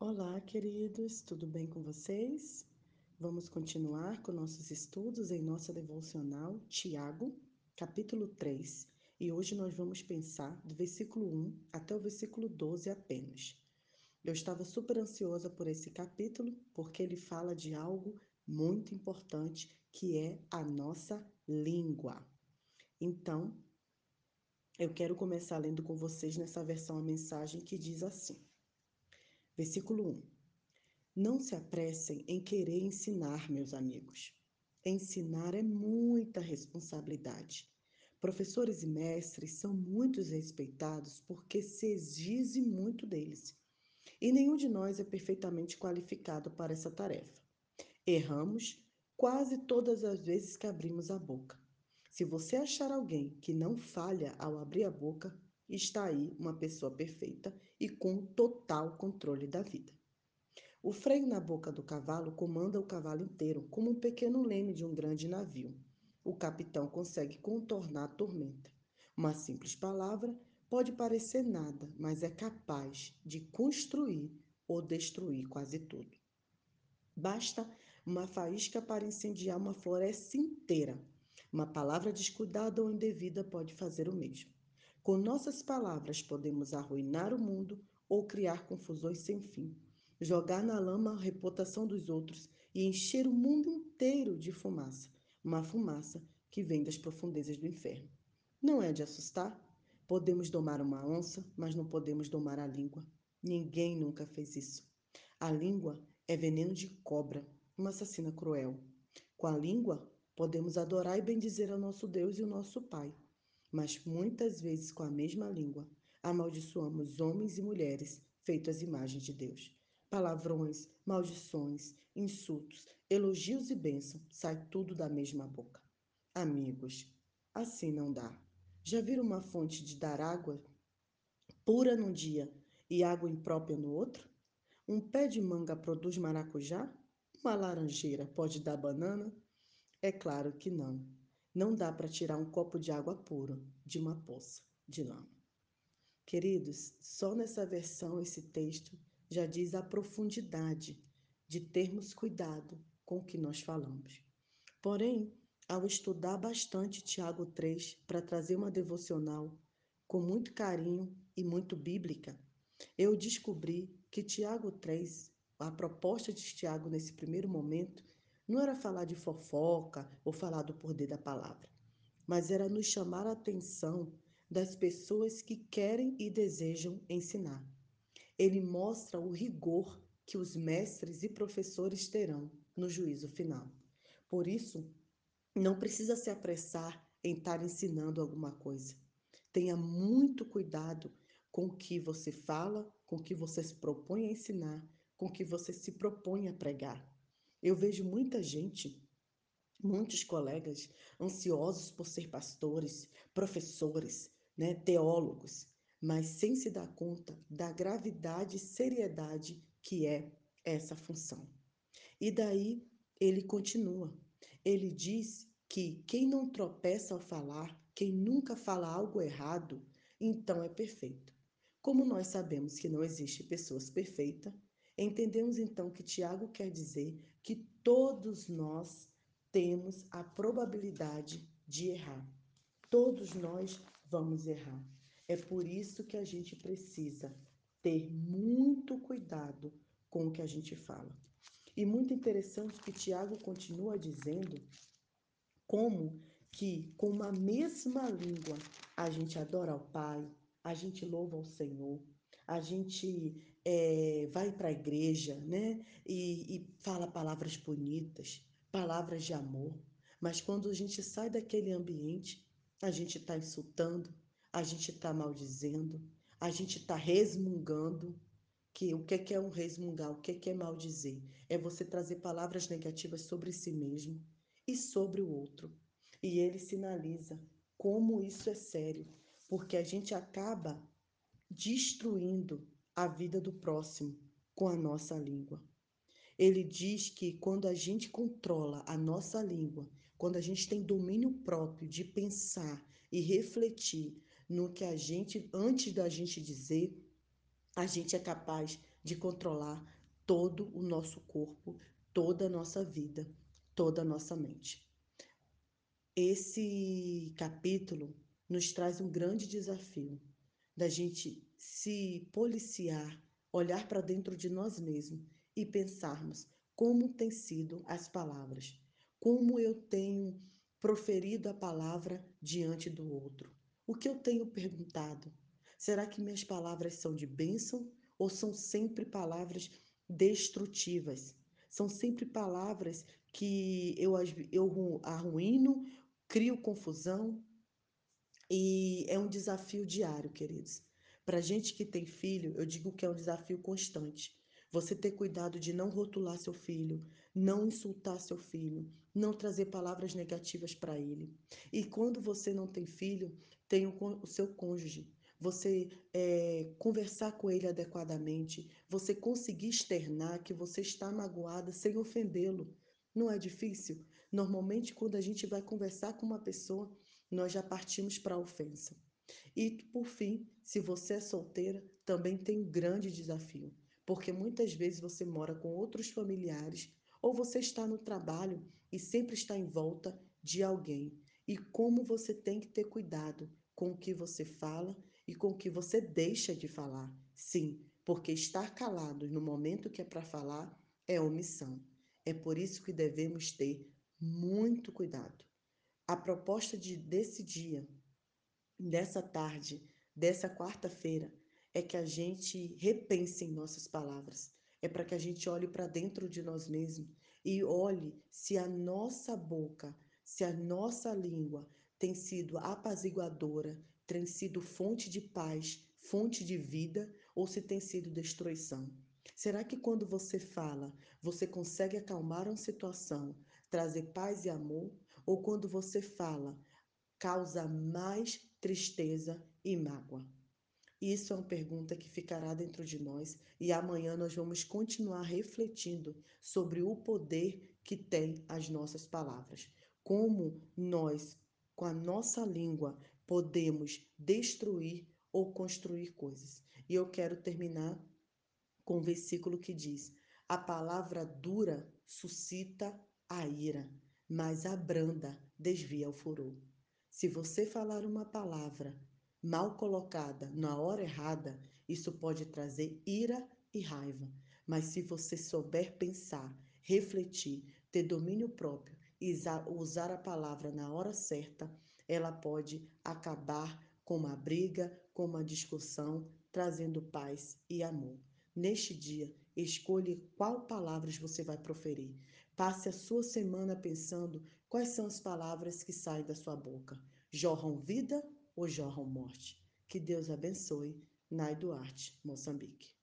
Olá, queridos, tudo bem com vocês? Vamos continuar com nossos estudos em nossa devocional Tiago, capítulo 3, e hoje nós vamos pensar do versículo 1 até o versículo 12 apenas. Eu estava super ansiosa por esse capítulo porque ele fala de algo muito importante que é a nossa língua. Então, eu quero começar lendo com vocês nessa versão a mensagem que diz assim. Versículo 1. Não se apressem em querer ensinar, meus amigos. Ensinar é muita responsabilidade. Professores e mestres são muito respeitados porque se exige muito deles. E nenhum de nós é perfeitamente qualificado para essa tarefa. Erramos quase todas as vezes que abrimos a boca. Se você achar alguém que não falha ao abrir a boca, está aí uma pessoa perfeita e com total controle da vida. O freio na boca do cavalo comanda o cavalo inteiro, como um pequeno leme de um grande navio. O capitão consegue contornar a tormenta. Uma simples palavra pode parecer nada, mas é capaz de construir ou destruir quase tudo. Basta uma faísca para incendiar uma floresta inteira. Uma palavra descuidada ou indevida pode fazer o mesmo. Com nossas palavras podemos arruinar o mundo ou criar confusões sem fim, jogar na lama a reputação dos outros e encher o mundo inteiro de fumaça, uma fumaça que vem das profundezas do inferno. Não é de assustar? Podemos domar uma onça, mas não podemos domar a língua. Ninguém nunca fez isso. A língua é veneno de cobra, uma assassina cruel. Com a língua, podemos adorar e bendizer ao nosso Deus e o nosso Pai mas muitas vezes com a mesma língua amaldiçoamos homens e mulheres feitos às imagens de Deus. Palavrões, maldições, insultos, elogios e bênção, sai tudo da mesma boca. Amigos, assim não dá. Já viram uma fonte de dar água pura num dia e água imprópria no outro? Um pé de manga produz maracujá? Uma laranjeira pode dar banana? É claro que não. Não dá para tirar um copo de água pura de uma poça de lama. Queridos, só nessa versão esse texto já diz a profundidade de termos cuidado com o que nós falamos. Porém, ao estudar bastante Tiago 3 para trazer uma devocional com muito carinho e muito bíblica, eu descobri que Tiago 3, a proposta de Tiago nesse primeiro momento, não era falar de fofoca ou falar do poder da palavra, mas era nos chamar a atenção das pessoas que querem e desejam ensinar. Ele mostra o rigor que os mestres e professores terão no juízo final. Por isso, não precisa se apressar em estar ensinando alguma coisa. Tenha muito cuidado com o que você fala, com o que você se propõe a ensinar, com o que você se propõe a pregar. Eu vejo muita gente, muitos colegas ansiosos por ser pastores, professores, né, teólogos, mas sem se dar conta da gravidade e seriedade que é essa função. E daí ele continua. Ele diz que quem não tropeça ao falar, quem nunca fala algo errado, então é perfeito. Como nós sabemos que não existe pessoas perfeitas, entendemos então que Tiago quer dizer que todos nós temos a probabilidade de errar. Todos nós vamos errar. É por isso que a gente precisa ter muito cuidado com o que a gente fala. E muito interessante que Tiago continua dizendo como que com uma mesma língua a gente adora ao Pai, a gente louva ao Senhor, a gente é, vai para a igreja, né? E, e fala palavras bonitas, palavras de amor. Mas quando a gente sai daquele ambiente, a gente está insultando, a gente está maldizendo, a gente está resmungando. Que o que é um resmungar? O que é maldizer? É você trazer palavras negativas sobre si mesmo e sobre o outro. E ele sinaliza como isso é sério, porque a gente acaba destruindo a vida do próximo com a nossa língua. Ele diz que quando a gente controla a nossa língua, quando a gente tem domínio próprio de pensar e refletir no que a gente, antes da gente dizer, a gente é capaz de controlar todo o nosso corpo, toda a nossa vida, toda a nossa mente. Esse capítulo nos traz um grande desafio da gente se policiar, olhar para dentro de nós mesmos e pensarmos como têm sido as palavras, como eu tenho proferido a palavra diante do outro, o que eu tenho perguntado. Será que minhas palavras são de bênção ou são sempre palavras destrutivas? São sempre palavras que eu, eu arruino, crio confusão, e é um desafio diário, queridos. Para gente que tem filho, eu digo que é um desafio constante. Você ter cuidado de não rotular seu filho, não insultar seu filho, não trazer palavras negativas para ele. E quando você não tem filho, tem o, seu cônjuge. Você é, conversar com ele adequadamente, você conseguir externar que você está magoada sem ofendê-lo. Não é difícil? Normalmente, quando a gente vai conversar com uma pessoa, nós já partimos para a ofensa. E, por fim, se você é solteira, também tem um grande desafio, porque muitas vezes você mora com outros familiares ou você está no trabalho e sempre está em volta de alguém. E como você tem que ter cuidado com o que você fala e com o que você deixa de falar. Sim, porque estar calado no momento que é para falar é omissão. É por isso que devemos ter muito cuidado. A proposta de, desse dia, dessa tarde, dessa quarta-feira, é que a gente repense em nossas palavras. É para que a gente olhe para dentro de nós mesmos e olhe se a nossa boca, se a nossa língua tem sido apaziguadora, tem sido fonte de paz, fonte de vida ou se tem sido destruição. Será que quando você fala, você consegue acalmar uma situação, trazer paz e amor? Ou quando você fala, causa mais tristeza e mágoa? Isso é uma pergunta que ficará dentro de nós e amanhã nós vamos continuar refletindo sobre o poder que tem as nossas palavras. Como nós, com a nossa língua, podemos destruir ou construir coisas. E eu quero terminar com um versículo que diz: A palavra dura suscita a ira, mas a branda desvia o furor. Se você falar uma palavra mal colocada na hora errada, isso pode trazer ira e raiva. Mas se você souber pensar, refletir, ter domínio próprio e usar a palavra na hora certa, ela pode acabar com uma briga, com uma discussão, trazendo paz e amor. Neste dia, escolha qual palavras você vai proferir. Passe a sua semana pensando quais são as palavras que saem da sua boca. Jorram vida ou jorram morte? Que Deus abençoe. Nai Duarte, Moçambique.